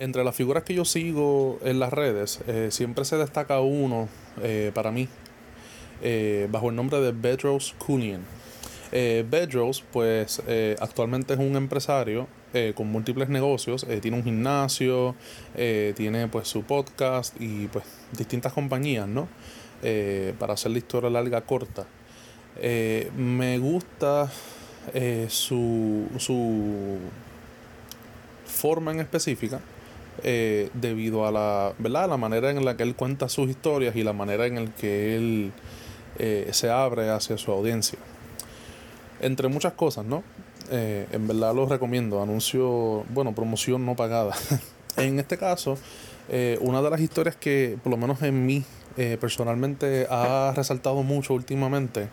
Entre las figuras que yo sigo en las redes, eh, siempre se destaca uno eh, para mí, eh, bajo el nombre de Bedros Kunian. Bedros, pues actualmente es un empresario con múltiples negocios, tiene un gimnasio, tiene pues su podcast y pues distintas compañías, ¿no? para hacer la historia larga corta. me gusta su, su forma en específica eh, debido a la, ¿verdad? la manera en la que él cuenta sus historias y la manera en la que él eh, se abre hacia su audiencia. Entre muchas cosas, ¿no? Eh, en verdad los recomiendo. Anuncio, bueno, promoción no pagada. en este caso, una de las historias que, por lo menos en mí, personalmente ha resaltado mucho últimamente,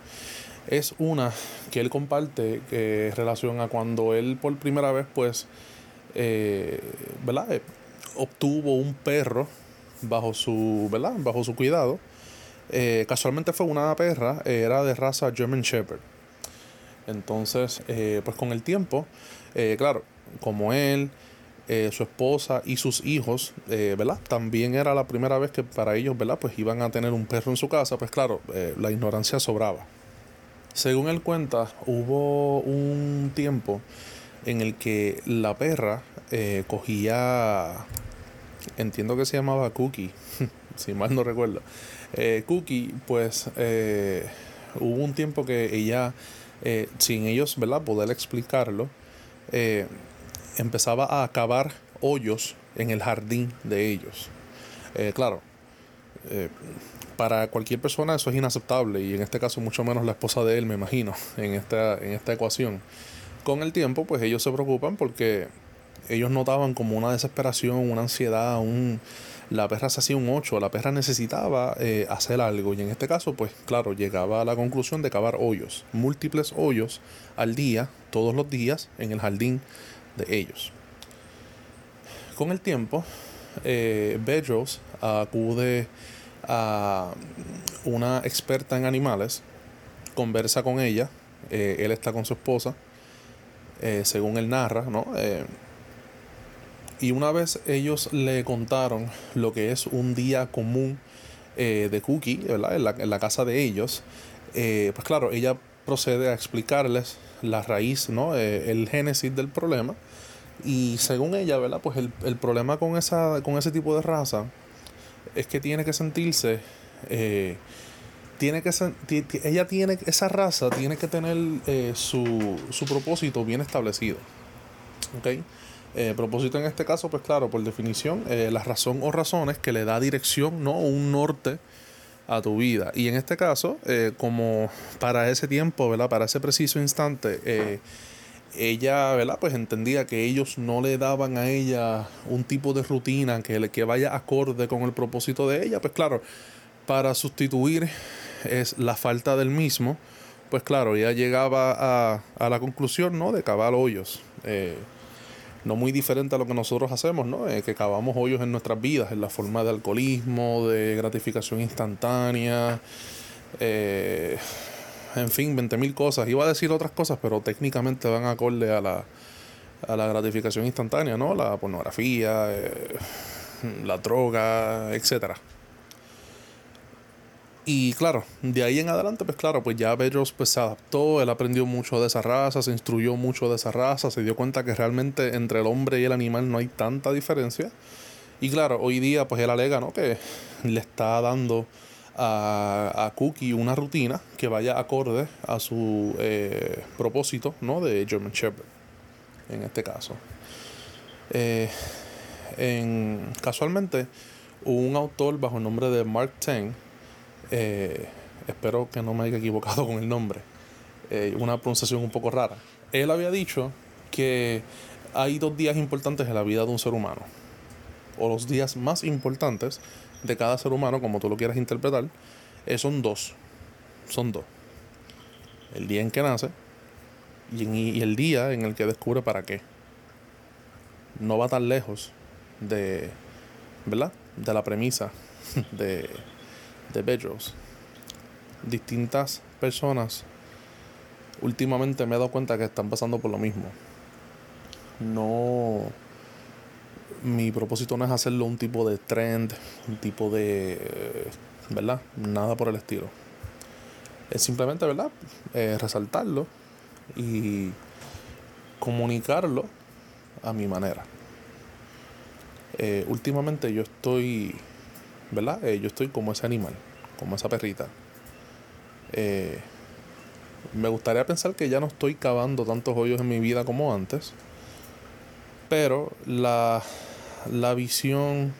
es una que él comparte que relación a cuando él por primera vez, pues, ¿verdad? Obtuvo un perro bajo su, ¿verdad? Bajo su cuidado. Eh, casualmente fue una perra, era de raza German Shepherd. Entonces, eh, pues con el tiempo, eh, claro, como él, su esposa y sus hijos, ¿verdad? También era la primera vez que para ellos, ¿verdad? Pues iban a tener un perro en su casa, pues claro, la ignorancia sobraba. Según él cuenta, hubo un tiempo en el que la perra cogía entiendo que se llamaba Cookie, si mal no recuerdo. Eh, Cookie, pues eh, hubo un tiempo que ella, eh, sin ellos, ¿verdad? Poder explicarlo, empezaba a cavar hoyos en el jardín de ellos. claro, para cualquier persona eso es inaceptable y en este caso mucho menos la esposa de él, me imagino, en esta, en esta ecuación. Con el tiempo, pues ellos se preocupan porque ellos notaban como una desesperación, una ansiedad, un... La perra se hacía un 8, la perra necesitaba eh, hacer algo y en este caso, pues claro, llegaba a la conclusión de cavar hoyos, múltiples hoyos al día, todos los días, en el jardín de ellos. Con el tiempo, eh, Bedros acude a una experta en animales, conversa con ella, eh, él está con su esposa, según él narra, ¿no? Y una vez ellos le contaron lo que es un día común eh, de Cookie, ¿verdad? En la, casa de ellos, eh, pues claro, ella procede a explicarles la raíz, ¿no? Eh, el génesis del problema. Y según ella, ¿verdad? Pues el, el, problema con, esa, con ese tipo de raza es que tiene que sentirse... tiene que ella tiene esa raza tiene que tener su, su propósito bien establecido ¿ok? Eh, propósito en este caso, pues claro, por definición, eh, la razón o razones que le da dirección, ¿no? Un norte a tu vida. Y en este caso, eh, como para ese tiempo, ¿verdad? Para ese preciso instante, ella, ¿verdad? Pues entendía que ellos no le daban a ella un tipo de rutina que, le, que vaya acorde con el propósito de ella. Pues claro, para sustituir es la falta del mismo, pues claro, ella llegaba a, a la conclusión, ¿no? De cavar hoyos no muy diferente a lo que nosotros hacemos, ¿no? Eh, que cavamos hoyos en nuestras vidas, en la forma de alcoholismo, de gratificación instantánea, eh, en fin, 20.000 cosas. Iba a decir otras cosas, pero técnicamente van acorde a la, a la gratificación instantánea, ¿no? La pornografía, eh, la droga, etcétera. Y claro, de ahí en adelante, pues claro, pues ya Bedros pues se adaptó, él aprendió mucho de esa raza, se instruyó mucho de esa raza, se dio cuenta que realmente entre el hombre y el animal no hay tanta diferencia. Y claro, hoy día pues él alega, ¿no? Que le está dando a, a Cookie una rutina que vaya acorde a su eh, propósito, ¿no? De German Shepherd, en este caso. Eh, en, casualmente, un autor bajo el nombre de Mark Teng, eh, espero que no me haya equivocado con el nombre, eh, una pronunciación un poco rara. Él había dicho que hay dos días importantes en la vida de un ser humano, o los días más importantes de cada ser humano, como tú lo quieras interpretar, eh, son dos. Son dos. El día en que nace y, y, el día en el que descubre para qué. No va tan lejos de, ¿verdad? De la premisa de de Bedros. Distintas personas últimamente me he dado cuenta que están pasando por lo mismo. No, mi propósito no es hacerlo un tipo de trend, un tipo de, ¿verdad? Nada por el estilo. Es simplemente, ¿verdad? Eh, resaltarlo y comunicarlo a mi manera. Eh, últimamente yo estoy, ¿verdad? Eh, yo estoy como ese animal, como esa perrita. me gustaría pensar que ya no estoy cavando tantos hoyos en mi vida como antes, pero la, la visión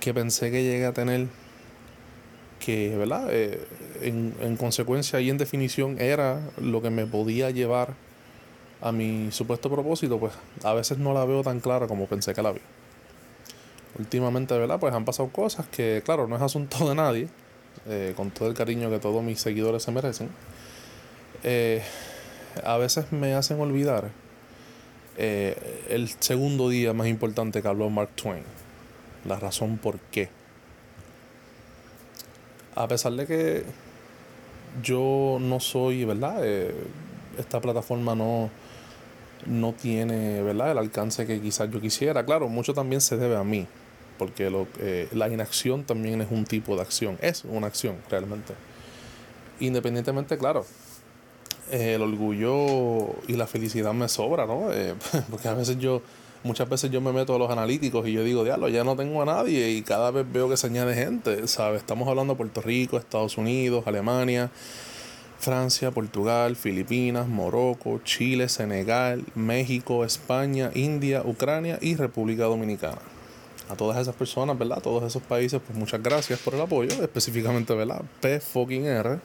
que pensé que llegué a tener, que, ¿verdad? Eh, en, en consecuencia y en definición era lo que me podía llevar a mi supuesto propósito, pues a veces no la veo tan clara como pensé que la vi. Últimamente, ¿verdad? Pues han pasado cosas que, claro, no es asunto de nadie, eh, con todo el cariño que todos mis seguidores se merecen. Eh, a veces me hacen olvidar eh, el segundo día más importante que habló Mark Twain. La razón por qué. A pesar de que yo no soy, ¿verdad? Eh, esta plataforma no, no tiene, ¿verdad? El alcance que quizás yo quisiera. Claro, mucho también se debe a mí. Porque lo, eh, la inacción también es un tipo de acción. Es una acción, realmente. Independientemente, claro, el orgullo y la felicidad me sobra, ¿no? Eh, porque a veces yo, muchas veces yo me meto a los analíticos y yo digo, diablo, ya no tengo a nadie y cada vez veo que se añade gente, ¿sabes? Estamos hablando de Puerto Rico, Estados Unidos, Alemania, Francia, Portugal, Filipinas, Morocco, Chile, Senegal, México, España, India, Ucrania y República Dominicana. A todas esas personas, ¿verdad? A todos esos países, pues muchas gracias por el apoyo, específicamente, ¿verdad? P fucking R.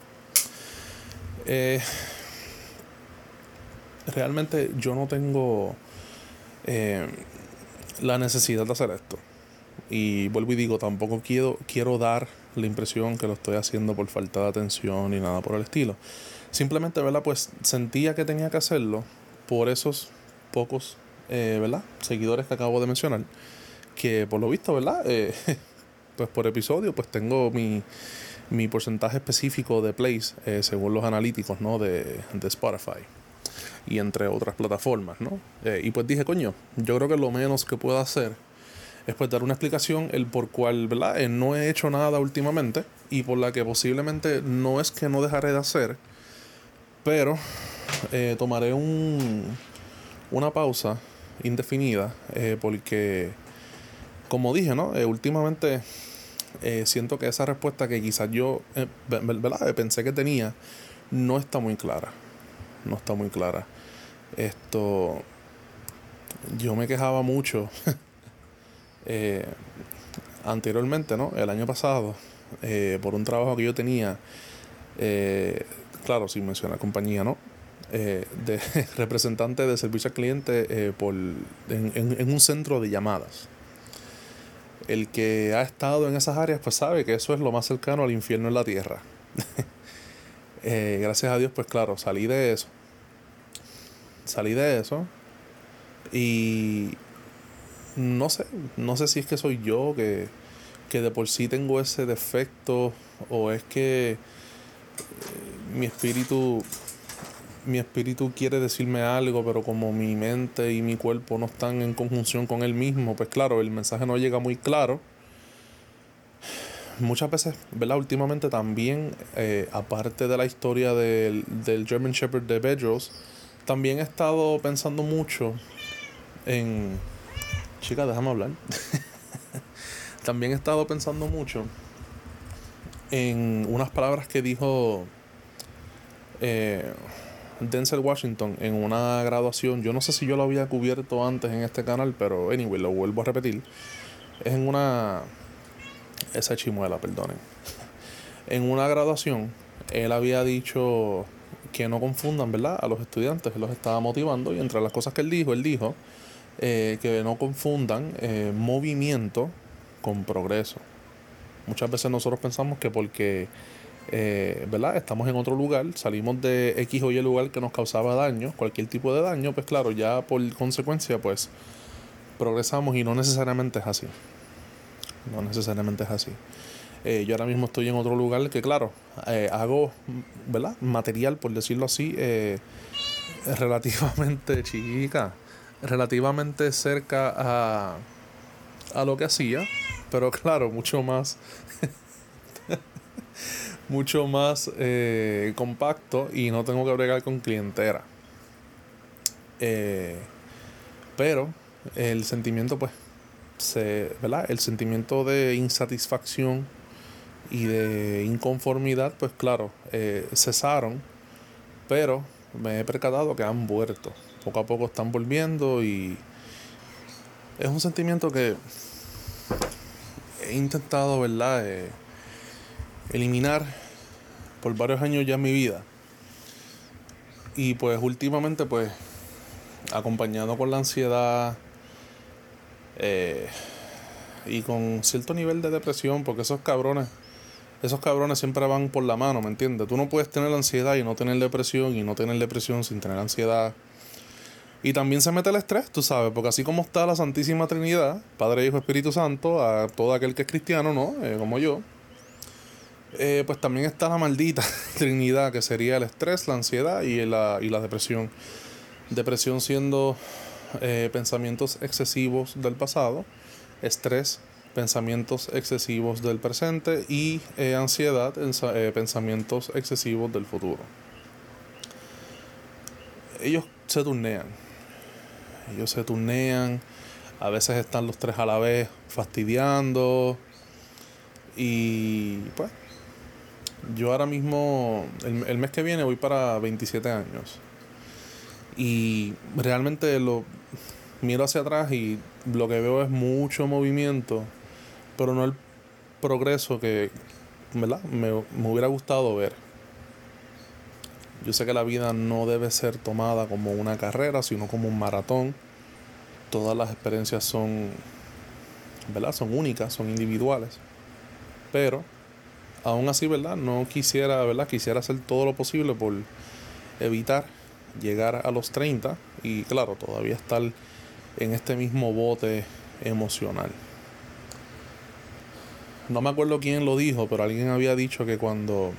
Eh, realmente yo no tengo eh, la necesidad de hacer esto. Y vuelvo y digo, tampoco quiero, quiero dar la impresión que lo estoy haciendo por falta de atención ni nada por el estilo. Simplemente, ¿verdad? Pues sentía que tenía que hacerlo por esos pocos, eh, ¿verdad? Seguidores que acabo de mencionar. Que por lo visto, ¿verdad? Eh, pues por episodio, pues tengo mi, mi porcentaje específico de plays según los analíticos, ¿no? De, de Spotify y entre otras plataformas, ¿no? Eh, y pues dije, coño, yo creo que lo menos que puedo hacer es pues dar una explicación el por cual, ¿verdad? Eh, no he hecho nada últimamente y por la que posiblemente no es que no dejaré de hacer, pero eh, tomaré un, una pausa indefinida porque, como dije, ¿no? últimamente siento que esa respuesta que quizás yo, ¿verdad? Pensé que tenía, no está muy clara no está muy clara. Esto, yo me quejaba mucho eh, anteriormente, ¿no? El año pasado, eh, por un trabajo que yo tenía, eh, claro, sin mencionar compañía, ¿no? de representante de servicio al cliente por, en, un centro de llamadas. El que ha estado en esas áreas, pues sabe que eso es lo más cercano al infierno en la tierra. Eh, gracias a Dios, pues claro, salí de eso. Salí de eso. Y no sé, no sé si es que soy yo que, que de por sí tengo ese defecto o es que eh, mi espíritu mi espíritu quiere decirme algo, pero como mi mente y mi cuerpo no están en conjunción con él mismo, pues claro, el mensaje no llega muy claro muchas veces, ¿verdad? Últimamente también, eh, aparte de la historia del, del German Shepherd de Bedros, también he estado pensando mucho en... Chica, déjame hablar. también he estado pensando mucho en unas palabras que dijo eh, Denzel Washington en una graduación. Yo no sé si yo lo había cubierto antes en este canal, pero anyway, lo vuelvo a repetir. Es en una esa chimuela, perdonen. En una graduación, él había dicho que no confundan, ¿verdad? A los estudiantes, los estaba motivando y entre las cosas que él dijo, él dijo eh, que no confundan eh, movimiento con progreso. Muchas veces nosotros pensamos que porque, eh, ¿verdad? Estamos en otro lugar, salimos de X o Y lugar que nos causaba daño, cualquier tipo de daño, pues claro, ya por consecuencia, pues progresamos y no necesariamente es así. No necesariamente es así. Eh, yo ahora mismo estoy en otro lugar que, claro, eh, hago, ¿verdad? Material, por decirlo así, relativamente chica, relativamente cerca a, a lo que hacía, pero claro, mucho más, mucho más eh, compacto y no tengo que bregar con clientera. Eh, pero el sentimiento, pues, se, ¿verdad? El sentimiento de insatisfacción y de inconformidad, pues claro, eh, cesaron, pero me he percatado que han vuelto. Poco a poco están volviendo y es un sentimiento que he intentado, ¿verdad? Eliminar por varios años ya mi vida. Y pues últimamente, pues, acompañado con la ansiedad eh, y con cierto nivel de depresión, porque esos cabrones esos cabrones siempre van por la mano, ¿me entiendes? Tú no puedes tener ansiedad y no tener depresión y no tener depresión sin tener ansiedad. Y también se mete el estrés, tú sabes, porque así como está la Santísima Trinidad, Padre, Hijo, Espíritu Santo, a todo aquel que es cristiano, ¿no? Eh, como yo, eh, pues también está la maldita Trinidad, que sería el estrés, la ansiedad y la, y la depresión. Depresión siendo eh, pensamientos excesivos del pasado, estrés pensamientos excesivos del presente y eh, ansiedad, eh, pensamientos excesivos del futuro. Ellos se turnean. Ellos se turnean. A veces están los tres a la vez fastidiando. Y pues, yo ahora mismo, el, el mes que viene voy para 27 años. Y realmente lo miro hacia atrás y lo que veo es mucho movimiento pero no el progreso que ¿verdad? Me, hubiera gustado ver. Yo sé que la vida no debe ser tomada como una carrera, sino como un maratón. Todas las experiencias son, ¿verdad? Son únicas, son individuales. Pero, aún así, ¿verdad? No quisiera, ¿verdad? Quisiera hacer todo lo posible por evitar llegar a los 30 y, claro, todavía estar en este mismo bote emocional no me acuerdo quién lo dijo, pero alguien había dicho que cuando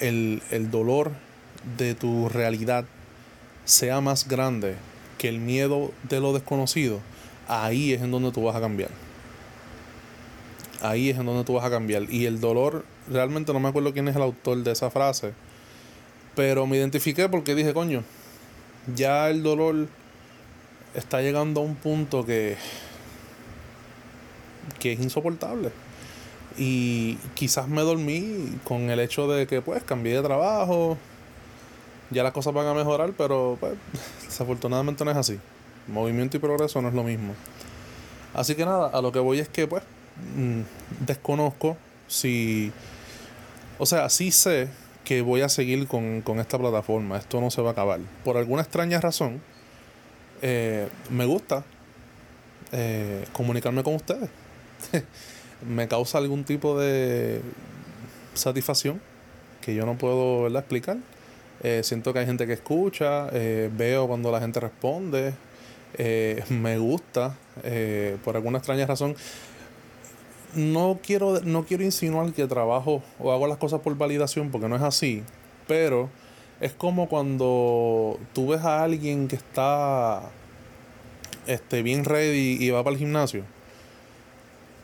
el, dolor de tu realidad sea más grande que el miedo de lo desconocido, ahí es en donde tú vas a cambiar. Ahí es en donde tú vas a cambiar. Y el dolor, realmente no me acuerdo quién es el autor de esa frase, pero me identifiqué porque dije, coño, ya el dolor está llegando a un punto que que es insoportable. Y quizás me dormí con el hecho de que pues cambié de trabajo, ya las cosas van a mejorar, pero pues, desafortunadamente no es así. Movimiento y progreso no es lo mismo. Así que nada, a lo que voy es que pues mm, desconozco si... O sea, sí sé que voy a seguir con, esta plataforma, esto no se va a acabar. Por alguna extraña razón, eh, me gusta eh, comunicarme con ustedes. me causa algún tipo de satisfacción que yo no puedo explicar. Eh, siento que hay gente que escucha, veo cuando la gente responde, me gusta, por alguna extraña razón. No quiero, no quiero insinuar que trabajo o hago las cosas por validación, porque no es así, pero es como cuando tú ves a alguien que está este, bien ready y va para el gimnasio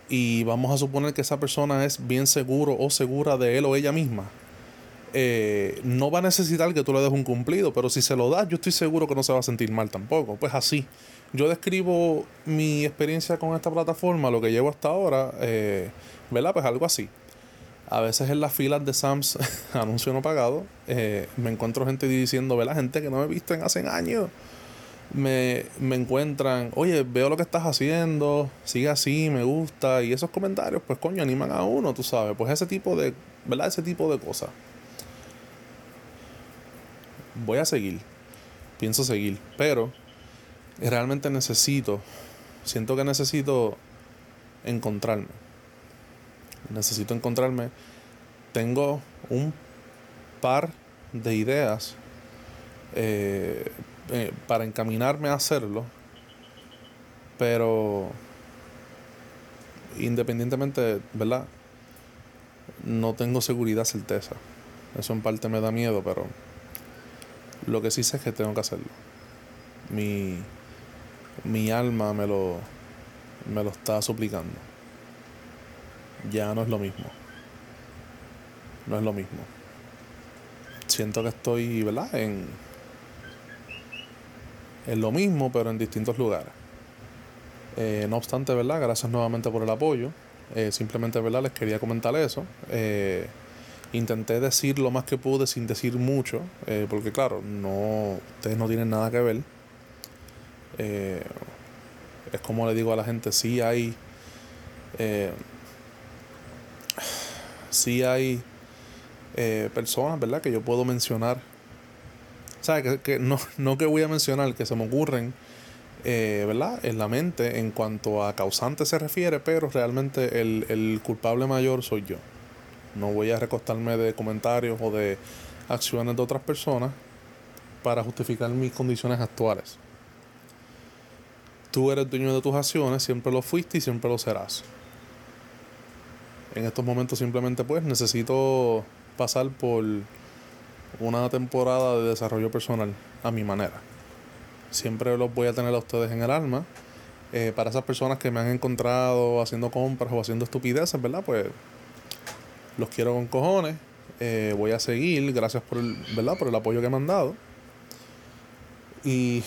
y vamos a suponer que esa persona es bien seguro o segura de él o ella misma, eh, no va a necesitar que tú le des un cumplido, pero si se lo das, yo estoy seguro que no se va a sentir mal tampoco. Pues así, yo describo mi experiencia con esta plataforma, lo que llevo hasta ahora, eh, ¿verdad? Pues algo así. A veces en las filas de Sams, anuncio no pagado, eh, me encuentro gente diciendo, ¿verdad? Gente que no me he visto en hace años me, me encuentran, oye, veo lo que estás haciendo, sigue así, me gusta, y esos comentarios, pues coño, animan a uno, tú sabes, pues ese tipo de, ¿verdad? Ese tipo de cosas. Voy a seguir, pienso seguir, pero realmente necesito, siento que necesito encontrarme. Necesito encontrarme. Tengo un par de ideas eh, eh, para encaminarme a hacerlo, pero independientemente, ¿verdad? No tengo seguridad, certeza. Eso en parte me da miedo, pero lo que sí sé es que tengo que hacerlo. Mi, mi alma me lo, me lo está suplicando. Ya no es lo mismo. No es lo mismo. Siento que estoy, ¿verdad? En, en lo mismo, pero en distintos lugares. Eh, no obstante, ¿verdad? Gracias nuevamente por el apoyo. Eh, simplemente, ¿verdad? Les quería comentar eso. Eh, intenté decir lo más que pude sin decir mucho, porque claro, no, ustedes no tienen nada que ver. Es como le digo a la gente, sí hay... sí hay personas, ¿verdad? Que yo puedo mencionar. Que, que no, no que voy a mencionar, que se me ocurren eh, ¿verdad? en la mente en cuanto a causante se refiere, pero realmente el, el culpable mayor soy yo. No voy a recostarme de comentarios o de acciones de otras personas para justificar mis condiciones actuales. Tú eres dueño de tus acciones, siempre lo fuiste y siempre lo serás. En estos momentos simplemente pues necesito pasar por una temporada de desarrollo personal a mi manera siempre los voy a tener a ustedes en el alma. Eh, para esas personas que me han encontrado haciendo compras o haciendo estupideces, ¿verdad? Pues los quiero con cojones. Eh, voy a seguir, gracias por el, ¿verdad? por el apoyo que me han dado. Y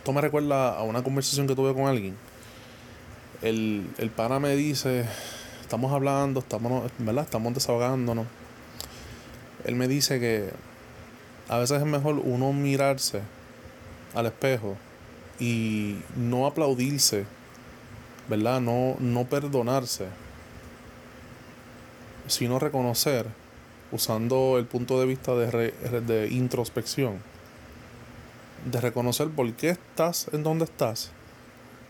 esto me recuerda a una conversación que tuve con alguien. El, el pana me dice, estamos hablando, estamos, ¿verdad? Estamos desahogándonos. Él me dice que a veces es mejor uno mirarse al espejo y no aplaudirse, ¿verdad? No, no perdonarse, sino reconocer, usando el punto de vista de, de introspección, de reconocer por qué estás en donde estás,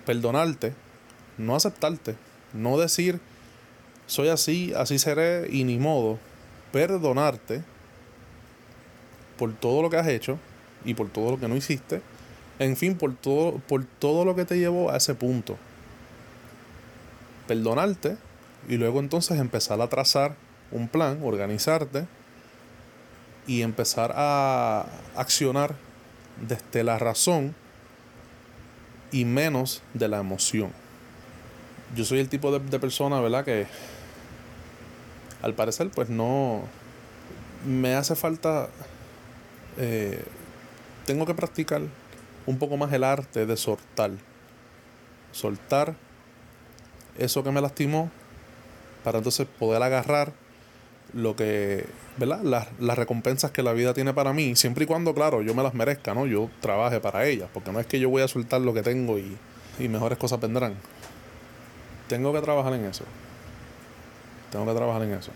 perdonarte, no aceptarte, no decir soy así, así seré y ni modo, perdonarte por todo lo que has hecho y por todo lo que no hiciste. En fin, por todo, por todo lo que te llevó a ese punto. Perdonarte y luego entonces empezar a trazar un plan, organizarte y empezar a accionar desde la razón y menos de la emoción. Yo soy el tipo de, persona, ¿verdad? Que al parecer pues no me hace falta eh, tengo que practicar un poco más el arte de soltar. Soltar eso que me lastimó para entonces poder agarrar lo que, ¿verdad? Las, las, recompensas que la vida tiene para mí, siempre y cuando, claro, yo me las merezca, ¿no? Yo trabaje para ellas, porque no es que yo voy a soltar lo que tengo y, y mejores cosas vendrán. Tengo que trabajar en eso. Tengo que trabajar en eso.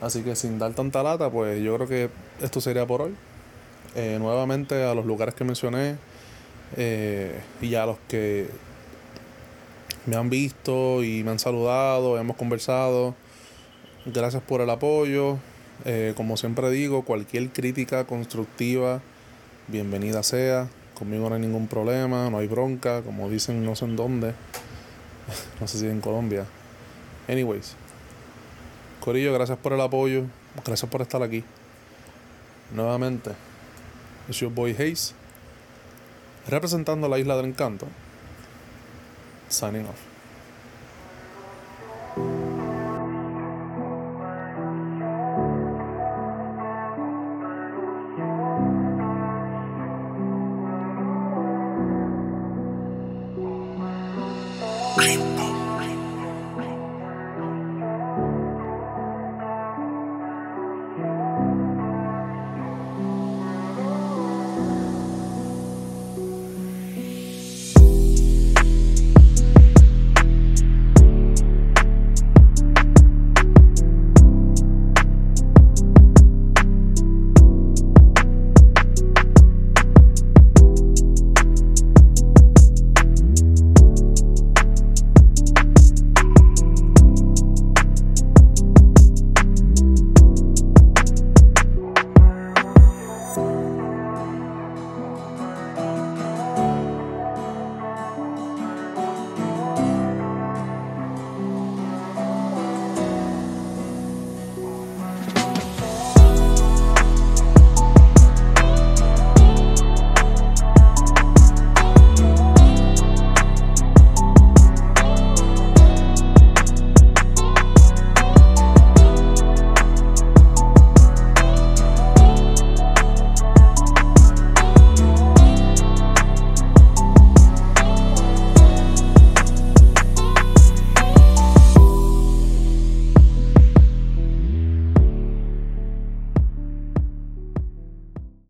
Así que sin dar tanta lata, pues yo creo que esto sería por hoy. Eh, nuevamente a los lugares que mencioné eh, y a los que me han visto y me han saludado, hemos conversado. Gracias por el apoyo. Eh, como siempre digo, cualquier crítica constructiva, bienvenida sea. Conmigo no hay ningún problema, no hay bronca, como dicen no sé en dónde. no sé si en Colombia. Anyways. Corillo, gracias por el apoyo. Gracias por estar aquí. Nuevamente, es your boy Hayes, representando la isla del encanto. Signing off.